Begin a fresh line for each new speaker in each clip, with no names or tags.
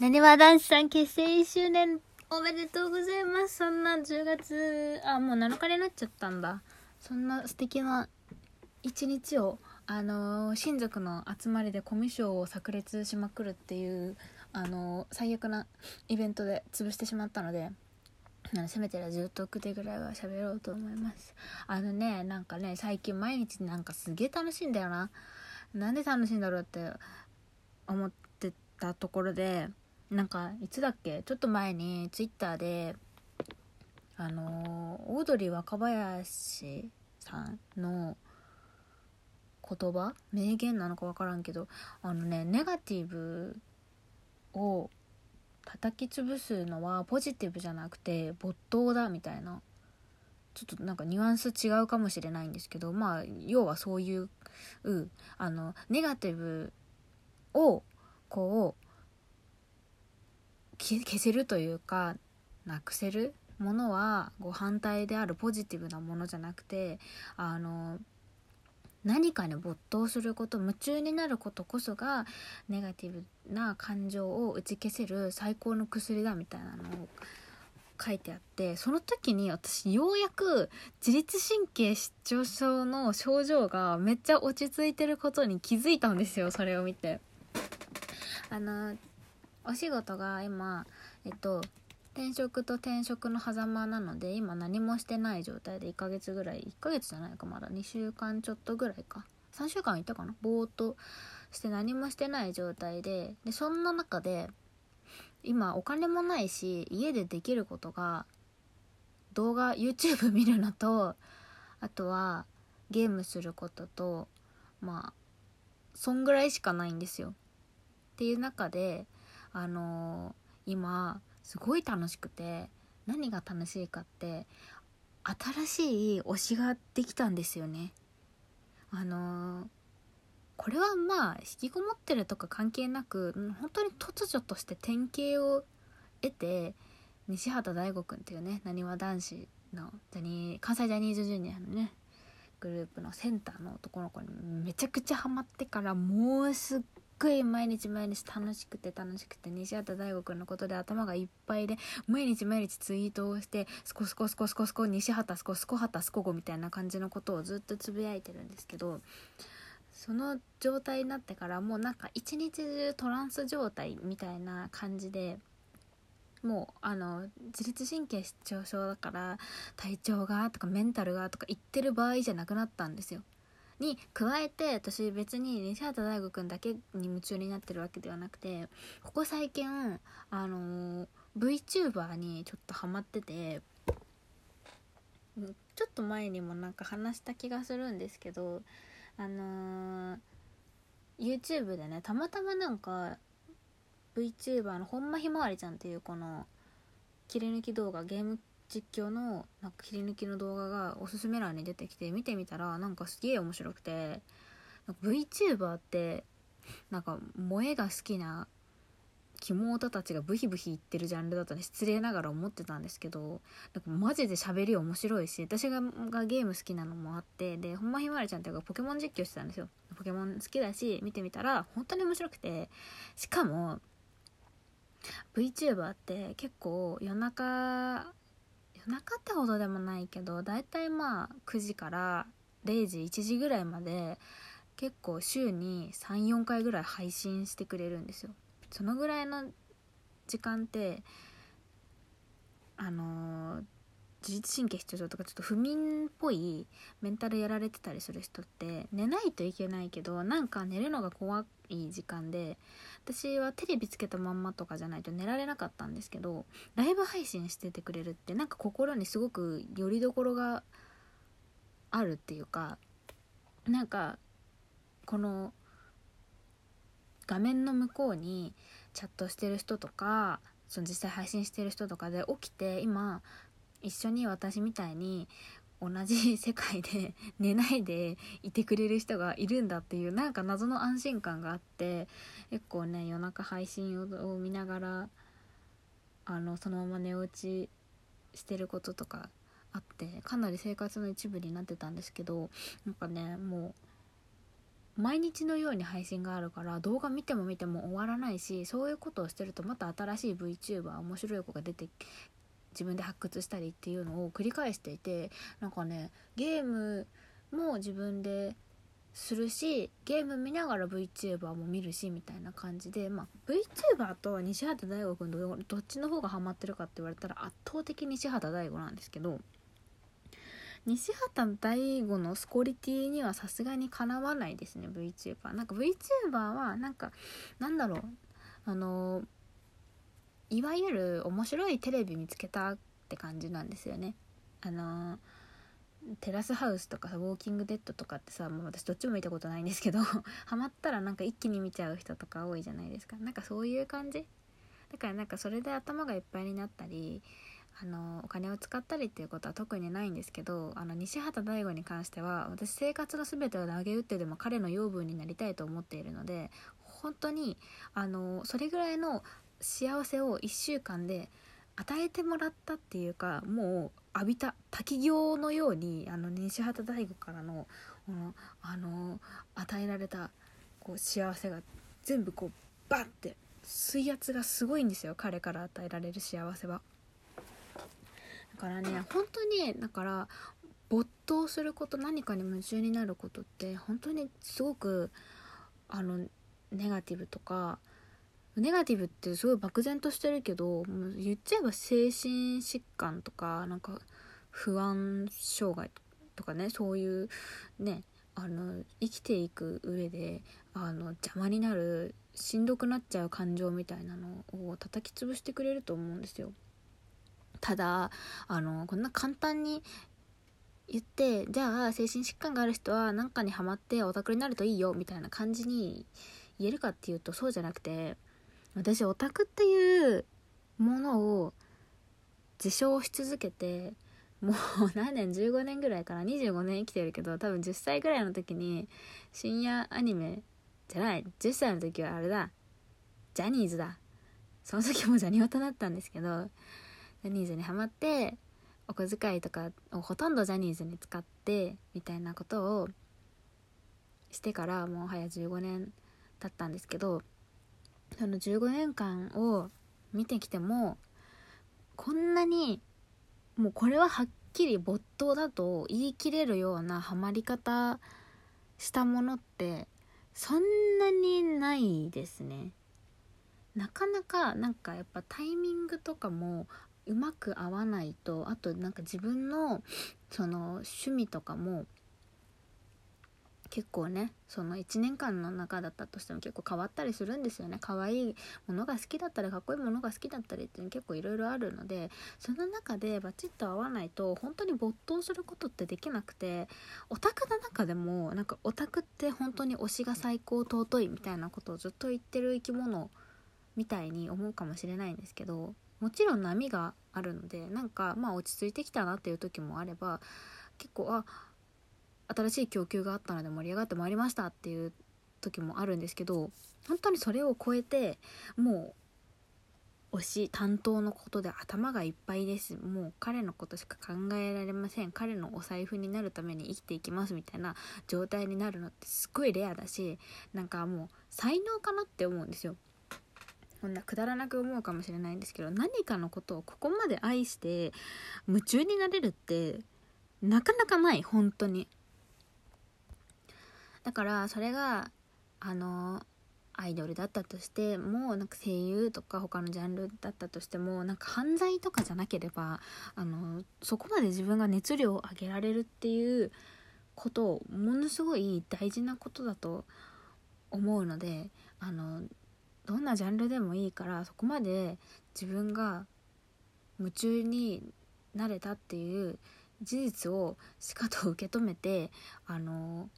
なにわ男子さん結成1周年おめでとうございます。そんな10月、あ、もう7日になっちゃったんだ。そんな素敵な一日を、あのー親族の集まりでコミュ障を炸裂しまくるっていう、あのー最悪なイベントで潰してしまったので、あのせめて10トークでぐらいは喋ろうと思います。あのね、なんかね、最近毎日なんかすげえ楽しいんだよな。なんで楽しいんだろうって思ってたところでなんかいつだっけ？ちょっと前にツイッターであのオードリー若林さんの言葉？名言なのか分からんけどあのねネガティブを叩き潰すのはポジティブじゃなくて没頭だみたいな。ちょっとなんかニュアンス違うかもしれないんですけどまあ要はそういうあのネガティブをこう消せるというかなくせるものはご反対であるポジティブなものじゃなくてあの何かに没頭すること夢中になることこそがネガティブな感情を打ち消せる最高の薬だみたいなのを書いてあってその時に私ようやく自律神経失調症の症状がめっちゃ落ち着いてることに気づいたんですよそれを見て。あのお仕事が今えっと転職と転職の狭間なので今何もしてない状態で1ヶ月ぐらい1ヶ月じゃないかまだ。2週間ちょっとぐらいか。3週間いたかな？ぼーっとして何もしてない状態ででそんな中で今お金もないし家でできることが動画 YouTube 見るのとあとはゲームすることとまあそんぐらいしかないんですよ。っていう中であのー今すごい楽しくて何が楽しいかって新しい推しができたんですよね。あのーこれはまあ引きこもってるとか関係なく本当に突如として典型を得て西畑大吾くんっていうねなにわ男子のジャニー関西ジャニーズジュニアのねグループのセンターの男の子にめちゃくちゃハマってからもうすっごい毎日毎日楽しくて楽しくて西畑大吾くんのことで頭がいっぱいで毎日毎日ツイートをしてスコスコスコスコスコ西畑スコスコ畑スコゴみたいな感じのことをずっとつぶやいてるんですけどその状態になってからもうなんか一日中トランス状態みたいな感じでもうあの自律神経失調症だから体調がとかメンタルがとか言ってる場合じゃなくなったんですよ。に加えて私別に西畑大吾くんだけに夢中になってるわけではなくてここ最近あの VTuber にちょっとハマっててちょっと前にもなんか話した気がするんですけどあのー YouTube でねたまたまなんか VTuber の本間ひまわりちゃんっていうこの切り抜き動画ゲーム実況のなんか切り抜きの動画がおすすめ欄に出てきて見てみたらなんかすげえ面白くて VTuber ってなんか萌えが好きなキモオタたちがブヒブヒ言ってるジャンルだとね失礼ながら思ってたんですけどなんかマジで喋り面白いし私ががゲーム好きなのもあってでほんまひまわりちゃんっていうかポケモン実況してたんですよ。ポケモン好きだし見てみたら本当に面白くてしかも VTuber って結構夜中なかったほどでもないけどだいたいまあ9時から0時1時ぐらいまで結構週に34回ぐらい配信してくれるんですよ。そのぐらいの時間ってあのー自律神経失調症とかちょっと不眠ぽいメンタルやられてたりする人って寝ないといけないけどなんか寝るのが怖い時間で私はテレビつけたまんまとかじゃないと寝られなかったんですけどライブ配信しててくれるってなんか心にすごくよりどころがあるっていうかなんかこの画面の向こうにチャットしてる人とかその実際配信してる人とかで起きて今一緒に私みたいに同じ世界で 寝ないでいてくれる人がいるんだっていうなんか謎の安心感があって結構ね夜中配信を見ながらあのそのまま寝落ちしてることとかあってかなり生活の一部になってたんですけどなんかねもう毎日のように配信があるから動画見ても見ても終わらないしそういうことをしてるとまた新しい VTuber 面白い子が出て自分で発掘したりっていうのを繰り返していてなんかねゲームも自分でするしゲーム見ながら VTuber も見るしみたいな感じで、まあ、VTuber と西畑大吾君どどっちの方がハマってるかって言われたら圧倒的に西畑大吾なんですけど西畑大吾のスコリティにはさすがにかなわないですね VTuber なんか VTuber はなんかなんだろうあのいわゆる面白いテレビ見つけたって感じなんですよね。あのテラスハウスとかさウォーキングデッドとかってさもう私どっちも見たことないんですけど ハマったらなんか一気に見ちゃう人とか多いじゃないですか。なんかそういう感じ？だからなんかそれで頭がいっぱいになったりあのお金を使ったりっていうことは特にないんですけどあの西畑大吾に関しては私生活の全てを投げ打ってでも彼の養分になりたいと思っているので本当にあのそれぐらいの幸せを1週間で与えてもらったっていうかもう浴びた滝行のようにあの西畑大吾からのあの与えられたこう幸せが全部こうバンって水圧がすごいんですよ彼から与えられる幸せは。だからね本当にだから没頭すること何かに夢中になることって本当にすごくあのネガティブとかネガティブってすごい漠然としてるけどもう言っちゃえば精神疾患とかなんか不安障害とかねそういうねあの生きていく上であの邪魔になるしんどくなっちゃう感情みたいなのを叩き潰してくれると思うんですよ。ただあのこんな簡単に言ってじゃあ精神疾患がある人は何かにハマってオタクになるといいよみたいな感じに言えるかっていうとそうじゃなくて私オタクっていうものを自称し続けてもう何年15年ぐらいから25年生きてるけど多分10歳ぐらいの時に深夜アニメじゃない10歳の時はあれだジャニーズだ。その時もジャニオタだったんですけどジャニーズにハマってお小遣いとかをほとんどジャニーズに使ってみたいなことをしてからもうはや15年経ったんですけどその15年間を見てきてもこんなにもうこれははっきり没頭だと言い切れるようなハマり方したものってそんなにないですね。なかなかなんかやっぱタイミングとかもうまく合わないとあとなんか自分のその趣味とかも結構ねその1年間の中だったとしても結構変わったりするんですよね。可愛いものが好きだったりかっこいいものが好きだったりっていうの結構いろいろあるのでその中でバチッと合わないと本当に没頭することってできなくてオタクの中でもなんかオタクって本当に推しが最高尊いみたいなことをずっと言ってる生き物みたいに思うかもしれないんですけどもちろん波があるのでなんかまあ落ち着いてきたなっていう時もあれば結構あ新しい供給があったので盛り上がってまいりましたっていう時もあるんですけど本当にそれを超えてもう推し担当のことで頭がいっぱいです。もう彼のことしか考えられません。彼のお財布になるために生きていきますみたいな状態になるのってすごいレアだしなんかもう才能かなって思うんですよ。こんなくだらなく思うかもしれないんですけど何かのことをここまで愛して夢中になれるってなかなかない本当に。だからそれがあのアイドルだったとしてもなんか声優とか他のジャンルだったとしてもなんか犯罪とかじゃなければあのそこまで自分が熱量を上げられるっていうことをものすごい大事なことだと思うのであのどんなジャンルでもいいからそこまで自分が夢中になれたっていう事実をしかと受け止めてあの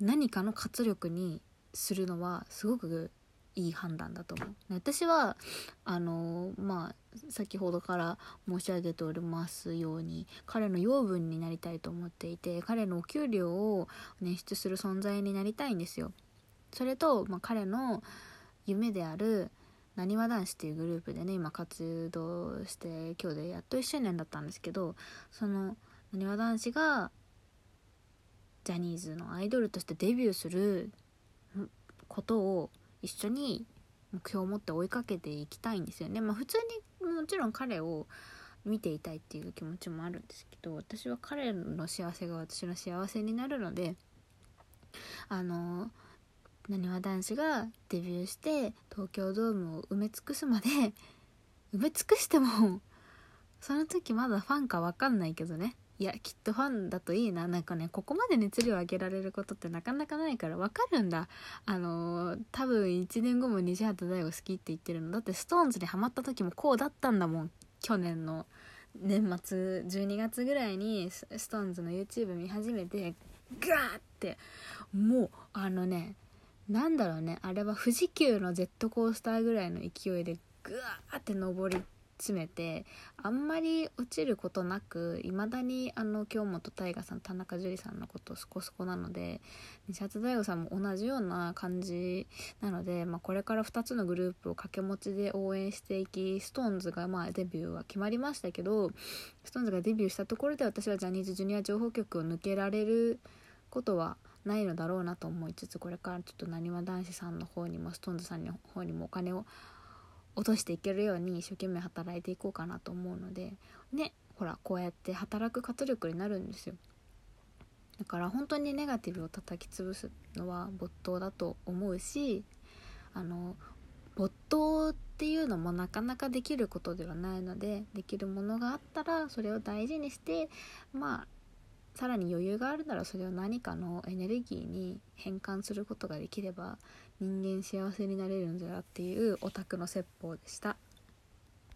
何かの活力にするのはすごくいい判断だと思う。私はあのまあ先ほどから申し上げておりますように彼の養分になりたいと思っていて彼のお給料を捻出する存在になりたいんですよ。それと、まあ、彼の夢であるなにわ男子っていうグループでね今活動して今日でやっと1周年だったんですけどそのなにわ男子がジャニーズのアイドルとしてデビューすることを一緒に目標を持って追いかけていきたいんですよね。まあ普通にもちろん彼を見ていたいっていう気持ちもあるんですけど私は彼の幸せが私の幸せになるのであのなにわ男子がデビューして東京ドームを埋め尽くすまで 埋め尽くしてもその時まだファンか分かんないけどねいやきっとファンだといいな。なんかねここまで熱量を上げられることってなかなかないから分かるんだ。あのー、多分1年後も西畑大吾好きって言ってるの。だって SixTONES にハマった時もこうだったんだもん。去年の年末12月ぐらいに SixTONES の YouTube 見始めてガーって。もうあのねなんだろうね。あれは富士急のジェットコースターぐらいの勢いでグワーって登り詰めてあんまり落ちることなくいまだにあの京本大我さん田中樹さんのことそこそこなので西畑大吾さんも同じような感じなので、まあ、これから2つのグループを掛け持ちで応援していき SixTONES がまあデビューは決まりましたけど SixTONES がデビューしたところで私はジャニーズ Jr. 情報局を抜けられることはないのだろうなと思いつつこれからちょっとなにわ男子さんの方にも SixTONES さんの方にもお金を落としていけるように一生懸命働いていこうかなと思うのでねほらこうやって働く活力になるんですよ。だから本当にネガティブを叩き潰すのは没頭だと思うしあの没頭っていうのもなかなかできることではないのでできるものがあったらそれを大事にしてまあさらに余裕があるならそれを何かのエネルギーに変換することができれば人間幸せになれるんじゃっていうオタクの説法でした。